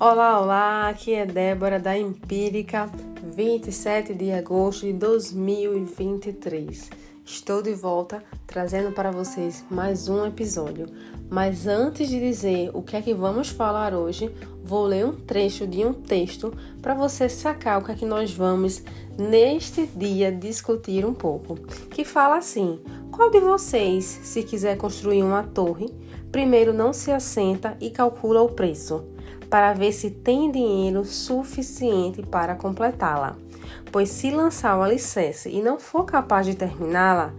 Olá, olá, aqui é Débora da Empírica, 27 de agosto de 2023. Estou de volta trazendo para vocês mais um episódio. Mas antes de dizer o que é que vamos falar hoje, vou ler um trecho de um texto para você sacar o que é que nós vamos neste dia discutir um pouco. Que fala assim: qual de vocês, se quiser construir uma torre, primeiro não se assenta e calcula o preço? Para ver se tem dinheiro suficiente para completá-la. Pois se lançar o alicerce e não for capaz de terminá-la,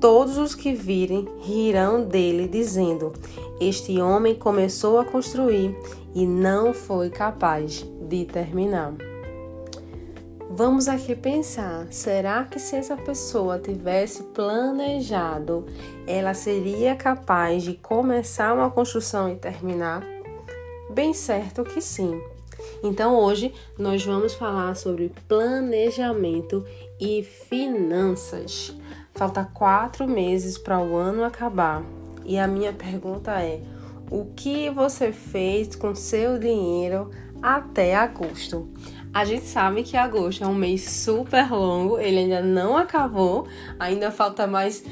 todos os que virem rirão dele, dizendo: Este homem começou a construir e não foi capaz de terminar. Vamos aqui pensar: será que se essa pessoa tivesse planejado, ela seria capaz de começar uma construção e terminar? Bem certo que sim. Então hoje nós vamos falar sobre planejamento e finanças. Falta quatro meses para o ano acabar e a minha pergunta é: o que você fez com seu dinheiro até agosto? A gente sabe que agosto é um mês super longo, ele ainda não acabou, ainda falta mais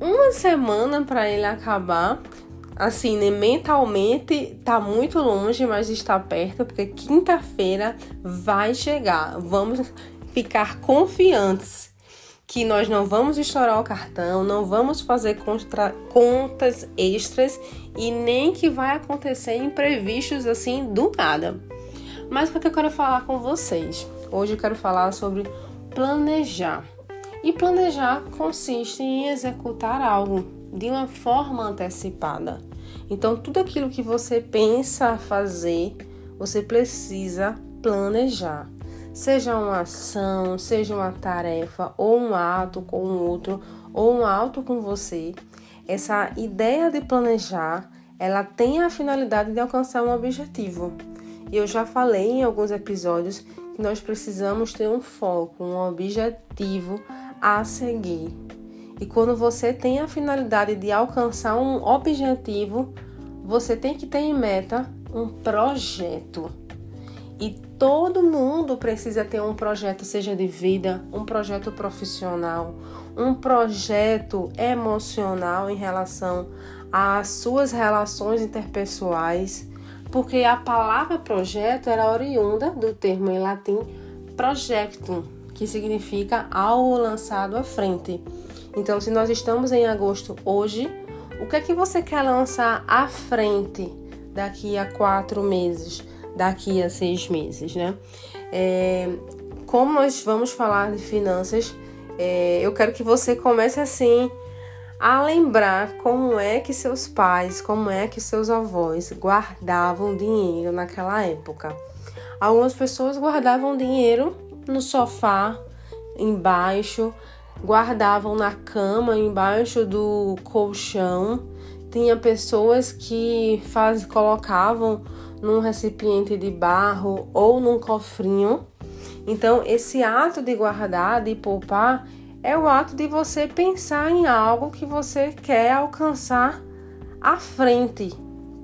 uma semana para ele acabar assim, né, mentalmente tá muito longe, mas está perto, porque quinta-feira vai chegar. Vamos ficar confiantes que nós não vamos estourar o cartão, não vamos fazer contra, contas extras e nem que vai acontecer imprevistos assim do nada. Mas o que eu quero falar com vocês? Hoje eu quero falar sobre planejar. E planejar consiste em executar algo de uma forma antecipada. Então, tudo aquilo que você pensa fazer, você precisa planejar. Seja uma ação, seja uma tarefa, ou um ato com o outro, ou um ato com você. Essa ideia de planejar, ela tem a finalidade de alcançar um objetivo. E eu já falei em alguns episódios que nós precisamos ter um foco, um objetivo a seguir. E quando você tem a finalidade de alcançar um objetivo, você tem que ter em meta um projeto. E todo mundo precisa ter um projeto, seja de vida, um projeto profissional, um projeto emocional em relação às suas relações interpessoais, porque a palavra projeto era oriunda do termo em latim projectum, que significa algo lançado à frente. Então, se nós estamos em agosto hoje, o que é que você quer lançar à frente daqui a quatro meses, daqui a seis meses, né? É, como nós vamos falar de finanças, é, eu quero que você comece assim a lembrar como é que seus pais, como é que seus avós guardavam dinheiro naquela época. Algumas pessoas guardavam dinheiro no sofá, embaixo, guardavam na cama, embaixo do colchão. Tinha pessoas que faz, colocavam num recipiente de barro ou num cofrinho. Então, esse ato de guardar, de poupar, é o ato de você pensar em algo que você quer alcançar à frente.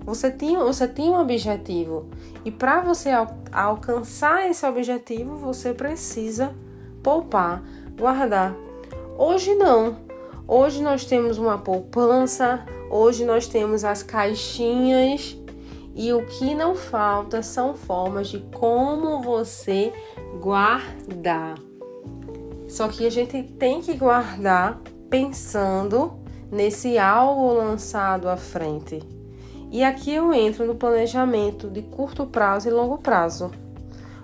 Você tinha, você tinha um objetivo. E para você al alcançar esse objetivo, você precisa poupar, guardar. Hoje não. Hoje nós temos uma poupança, hoje nós temos as caixinhas e o que não falta são formas de como você guardar. Só que a gente tem que guardar pensando nesse algo lançado à frente. E aqui eu entro no planejamento de curto prazo e longo prazo.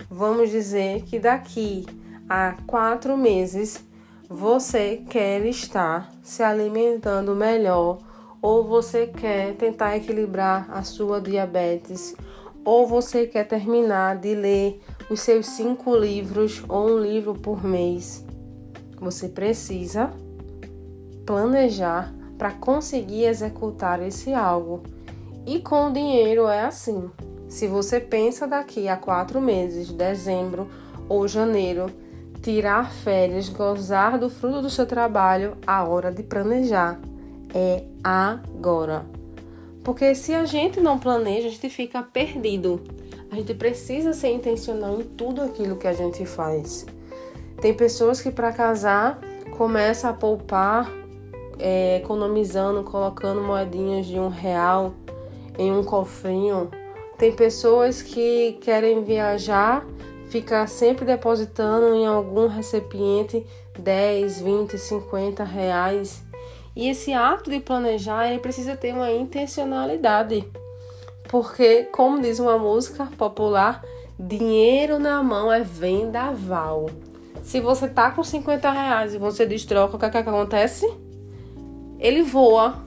Vamos dizer que daqui a quatro meses você quer estar se alimentando melhor ou você quer tentar equilibrar a sua diabetes ou você quer terminar de ler os seus cinco livros ou um livro por mês. Você precisa planejar para conseguir executar esse algo. E com o dinheiro é assim. Se você pensa daqui a quatro meses, dezembro ou janeiro, tirar férias, gozar do fruto do seu trabalho, a hora de planejar é agora. Porque se a gente não planeja, a gente fica perdido. A gente precisa ser intencional em tudo aquilo que a gente faz. Tem pessoas que para casar começa a poupar, é, economizando, colocando moedinhas de um real em um cofrinho. Tem pessoas que querem viajar, fica sempre depositando em algum recipiente 10, 20, 50 reais. E esse ato de planejar, ele precisa ter uma intencionalidade. Porque, como diz uma música popular, dinheiro na mão é vendaval. Se você tá com 50 reais e você destroca, o que, é que acontece? Ele voa.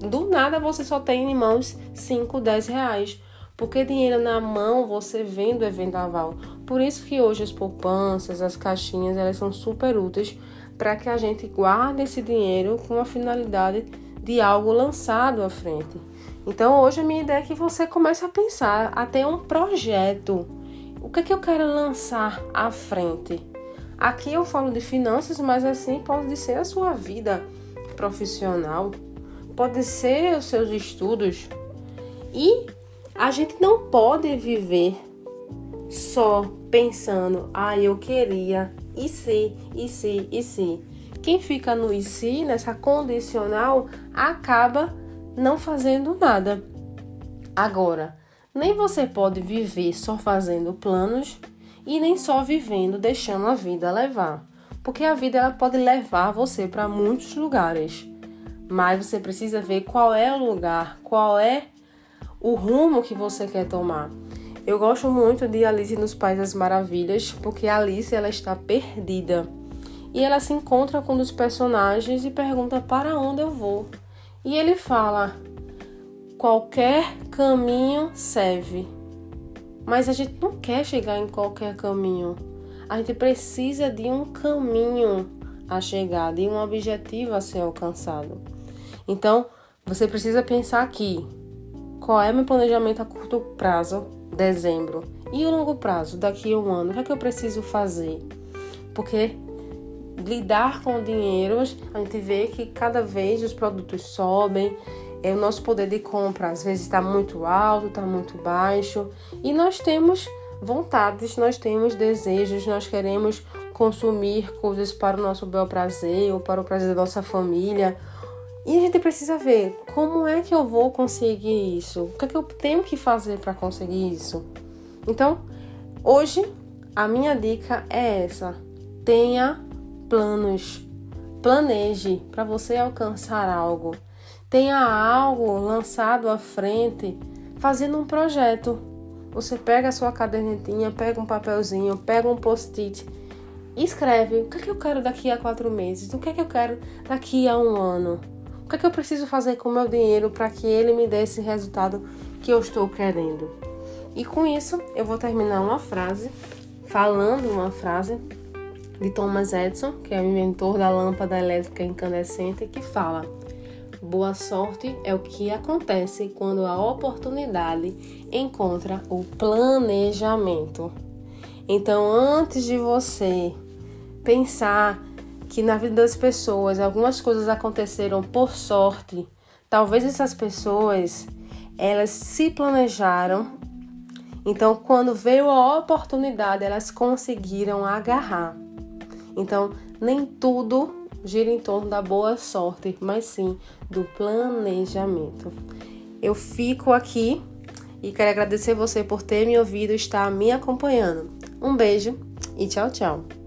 Do nada você só tem em mãos 5, 10 reais. Porque dinheiro na mão, você vendo é vendaval. Por isso que hoje as poupanças, as caixinhas, elas são super úteis para que a gente guarde esse dinheiro com a finalidade de algo lançado à frente. Então hoje a minha ideia é que você comece a pensar, a ter um projeto. O que é que eu quero lançar à frente? Aqui eu falo de finanças, mas assim pode ser a sua vida profissional, pode ser os seus estudos. E a gente não pode viver só pensando, ah, eu queria, e se, e se, e se. Quem fica no e se, nessa condicional, acaba não fazendo nada. Agora, nem você pode viver só fazendo planos e nem só vivendo deixando a vida levar, porque a vida ela pode levar você para muitos lugares, mas você precisa ver qual é o lugar, qual é o rumo que você quer tomar. Eu gosto muito de Alice nos Países das Maravilhas, porque a Alice ela está perdida. E ela se encontra com um dos personagens e pergunta para onde eu vou. E ele fala: qualquer caminho serve. Mas a gente não quer chegar em qualquer caminho. A gente precisa de um caminho a chegar, de um objetivo a ser alcançado. Então, você precisa pensar aqui: qual é meu planejamento a curto prazo, dezembro, e o longo prazo, daqui a um ano? O que é que eu preciso fazer? Porque lidar com o dinheiro, a gente vê que cada vez os produtos sobem, é, o nosso poder de compra às vezes está muito alto, está muito baixo, e nós temos vontades, nós temos desejos, nós queremos consumir coisas para o nosso bel prazer ou para o prazer da nossa família. E a gente precisa ver como é que eu vou conseguir isso, o que é que eu tenho que fazer para conseguir isso. Então, hoje a minha dica é essa: tenha planos. Planeje para você alcançar algo. Tenha algo lançado à frente, fazendo um projeto. Você pega a sua cadernetinha, pega um papelzinho, pega um post-it, escreve o que, é que eu quero daqui a quatro meses, o que, é que eu quero daqui a um ano, o que, é que eu preciso fazer com o meu dinheiro para que ele me dê esse resultado que eu estou querendo. E com isso, eu vou terminar uma frase, falando uma frase de Thomas Edison, que é o inventor da lâmpada elétrica incandescente, que fala: Boa sorte é o que acontece quando a oportunidade encontra o planejamento. Então, antes de você pensar que na vida das pessoas algumas coisas aconteceram por sorte, talvez essas pessoas elas se planejaram. Então, quando veio a oportunidade, elas conseguiram agarrar. Então, nem tudo gira em torno da boa sorte, mas sim do planejamento. Eu fico aqui e quero agradecer você por ter me ouvido e estar me acompanhando. Um beijo e tchau, tchau.